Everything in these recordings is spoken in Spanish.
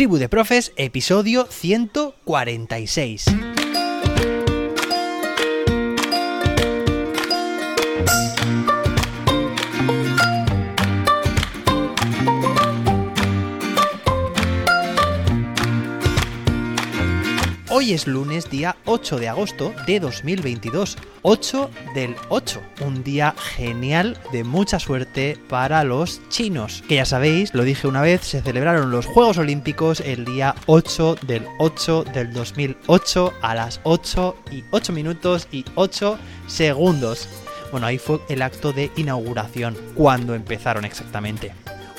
Tribu de Profes, episodio 146. Hoy es lunes, día 8 de agosto de 2022. 8 del 8. Un día genial de mucha suerte para los chinos. Que ya sabéis, lo dije una vez, se celebraron los Juegos Olímpicos el día 8 del 8 del 2008 a las 8 y 8 minutos y 8 segundos. Bueno, ahí fue el acto de inauguración, cuando empezaron exactamente.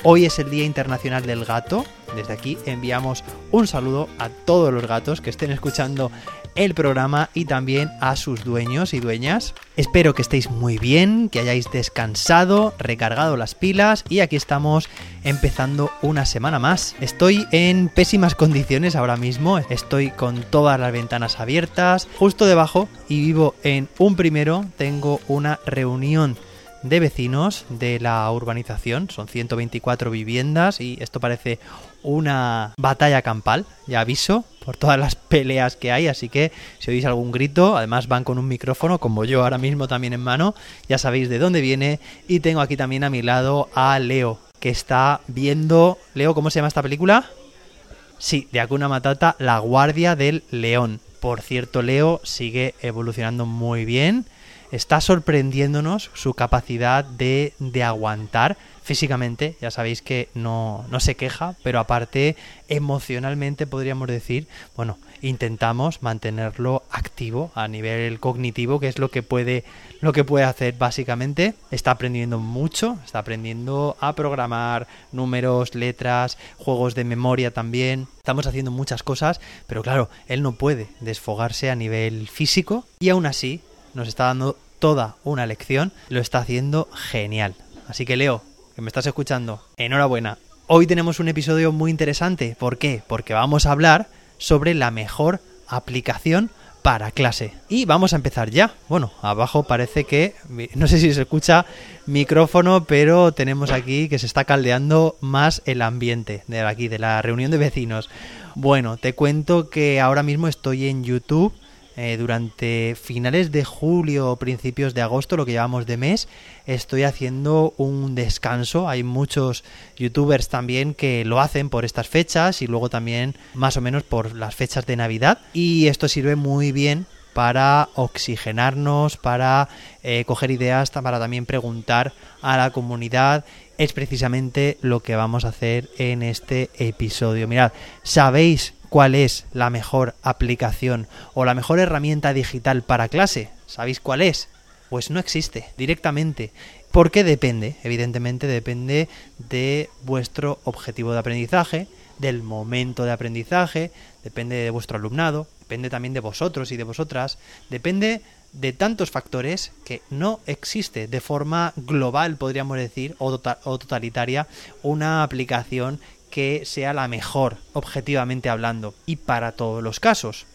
Hoy es el Día Internacional del Gato. Desde aquí enviamos un saludo a todos los gatos que estén escuchando el programa y también a sus dueños y dueñas. Espero que estéis muy bien, que hayáis descansado, recargado las pilas y aquí estamos empezando una semana más. Estoy en pésimas condiciones ahora mismo, estoy con todas las ventanas abiertas, justo debajo y vivo en un primero, tengo una reunión de vecinos de la urbanización. Son 124 viviendas y esto parece una batalla campal, ya aviso, por todas las peleas que hay, así que si oís algún grito, además van con un micrófono, como yo ahora mismo también en mano, ya sabéis de dónde viene, y tengo aquí también a mi lado a Leo, que está viendo... Leo, ¿cómo se llama esta película? Sí, de Akuna Matata, La Guardia del León. Por cierto, Leo sigue evolucionando muy bien está sorprendiéndonos su capacidad de, de aguantar físicamente, ya sabéis que no, no, se queja, pero aparte emocionalmente podríamos decir, bueno, intentamos mantenerlo activo a nivel cognitivo, que es lo que puede, lo que puede hacer básicamente. Está aprendiendo mucho, está aprendiendo a programar números, letras, juegos de memoria también. Estamos haciendo muchas cosas, pero claro, él no puede desfogarse a nivel físico y aún así nos está dando toda una lección, lo está haciendo genial. Así que Leo, que me estás escuchando, enhorabuena. Hoy tenemos un episodio muy interesante. ¿Por qué? Porque vamos a hablar sobre la mejor aplicación para clase. Y vamos a empezar ya. Bueno, abajo parece que, no sé si se escucha micrófono, pero tenemos aquí que se está caldeando más el ambiente de aquí, de la reunión de vecinos. Bueno, te cuento que ahora mismo estoy en YouTube eh, durante finales de julio o principios de agosto, lo que llevamos de mes, estoy haciendo un descanso. Hay muchos youtubers también que lo hacen por estas fechas y luego también más o menos por las fechas de Navidad. Y esto sirve muy bien para oxigenarnos, para eh, coger ideas, para también preguntar a la comunidad. Es precisamente lo que vamos a hacer en este episodio. Mirad, ¿sabéis cuál es la mejor aplicación o la mejor herramienta digital para clase. ¿Sabéis cuál es? Pues no existe directamente. ¿Por qué depende? Evidentemente depende de vuestro objetivo de aprendizaje, del momento de aprendizaje, depende de vuestro alumnado, depende también de vosotros y de vosotras, depende de tantos factores que no existe de forma global, podríamos decir, o, tota-, o totalitaria, una aplicación que sea la mejor, objetivamente hablando, y para todos los casos.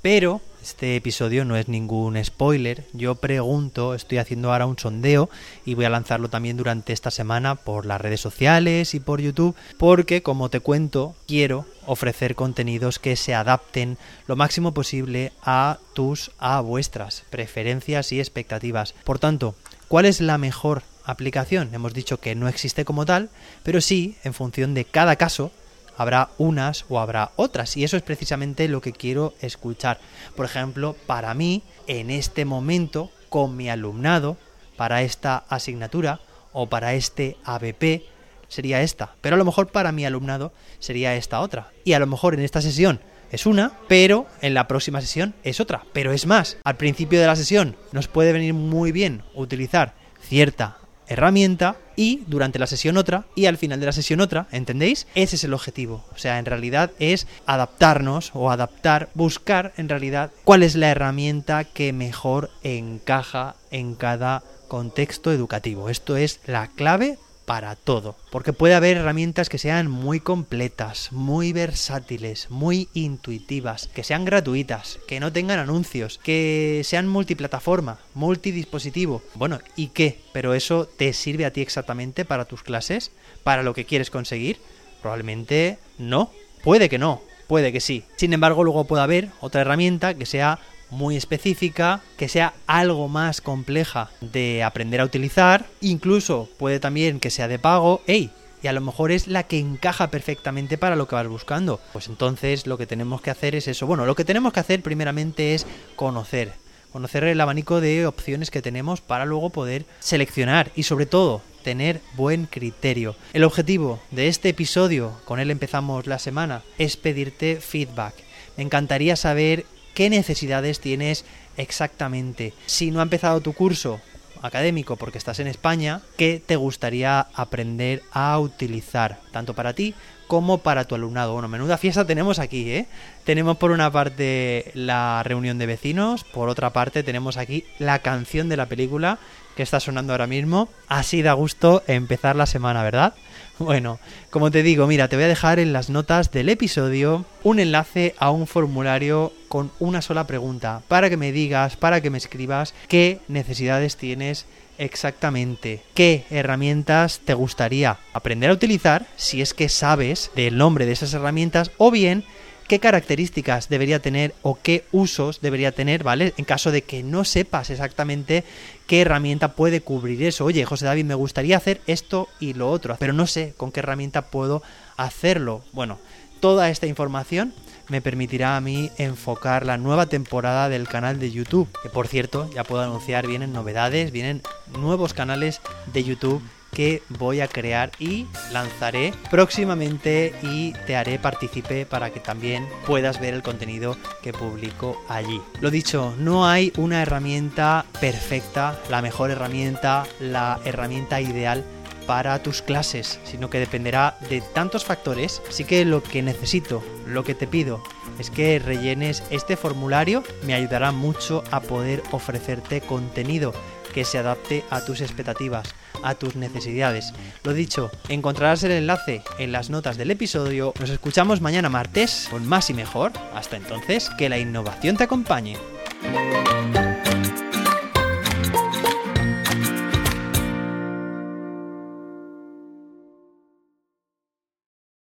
Pero este episodio no es ningún spoiler. Yo pregunto, estoy haciendo ahora un sondeo y voy a lanzarlo también durante esta semana por las redes sociales y por YouTube, porque como te cuento, quiero ofrecer contenidos que se adapten lo máximo posible a tus, a vuestras preferencias y expectativas. Por tanto, ¿cuál es la mejor aplicación. Hemos dicho que no existe como tal, pero sí, en función de cada caso, habrá unas o habrá otras. Y eso es precisamente lo que quiero escuchar. Por ejemplo, para mí, en este momento, con mi alumnado, para esta asignatura o para este ABP, sería esta. Pero a lo mejor para mi alumnado sería esta otra. Y a lo mejor en esta sesión es una, pero en la próxima sesión es otra. Pero es más, al principio de la sesión nos puede venir muy bien utilizar cierta herramienta y durante la sesión otra y al final de la sesión otra, ¿entendéis? Ese es el objetivo. O sea, en realidad es adaptarnos o adaptar, buscar en realidad cuál es la herramienta que mejor encaja en cada contexto educativo. Esto es la clave para todo. Porque puede haber herramientas que sean muy completas, muy versátiles, muy intuitivas, que sean gratuitas, que no tengan anuncios, que sean multiplataforma, multidispositivo. Bueno, ¿y qué? Pero eso te sirve a ti exactamente para tus clases, para lo que quieres conseguir. Probablemente no, Puede que no, puede que sí. Sin embargo, luego puede haber otra herramienta que sea muy específica, que sea algo más compleja de aprender a utilizar, incluso puede también que sea de pago. ¡Ey! Y a lo mejor es la que encaja perfectamente para lo que vas buscando. Pues entonces lo que tenemos que hacer es eso. Bueno, lo que tenemos que hacer primeramente es conocer. Conocer el abanico de opciones que tenemos para luego poder seleccionar y sobre todo tener buen criterio. El objetivo de este episodio, con él empezamos la semana, es pedirte feedback. Me encantaría saber qué necesidades tienes exactamente. Si no ha empezado tu curso académico porque estás en España, ¿qué te gustaría aprender a utilizar? Tanto para ti como para tu alumnado. Bueno, menuda fiesta tenemos aquí, ¿eh? Tenemos por una parte la reunión de vecinos, por otra parte tenemos aquí la canción de la película que está sonando ahora mismo. Así da gusto empezar la semana, ¿verdad? Bueno, como te digo, mira, te voy a dejar en las notas del episodio un enlace a un formulario con una sola pregunta para que me digas, para que me escribas qué necesidades tienes exactamente, qué herramientas te gustaría aprender a utilizar si es que sabes del nombre de esas herramientas o bien qué características debería tener o qué usos debería tener, ¿vale? En caso de que no sepas exactamente qué herramienta puede cubrir eso. Oye, José David, me gustaría hacer esto y lo otro, pero no sé con qué herramienta puedo hacerlo. Bueno, toda esta información me permitirá a mí enfocar la nueva temporada del canal de YouTube. Que por cierto, ya puedo anunciar, vienen novedades, vienen nuevos canales de YouTube que voy a crear y lanzaré próximamente y te haré partícipe para que también puedas ver el contenido que publico allí. Lo dicho, no hay una herramienta perfecta, la mejor herramienta, la herramienta ideal para tus clases, sino que dependerá de tantos factores. Así que lo que necesito, lo que te pido, es que rellenes este formulario, me ayudará mucho a poder ofrecerte contenido que se adapte a tus expectativas a tus necesidades. Lo dicho, encontrarás el enlace en las notas del episodio. Nos escuchamos mañana martes con más y mejor. Hasta entonces, que la innovación te acompañe.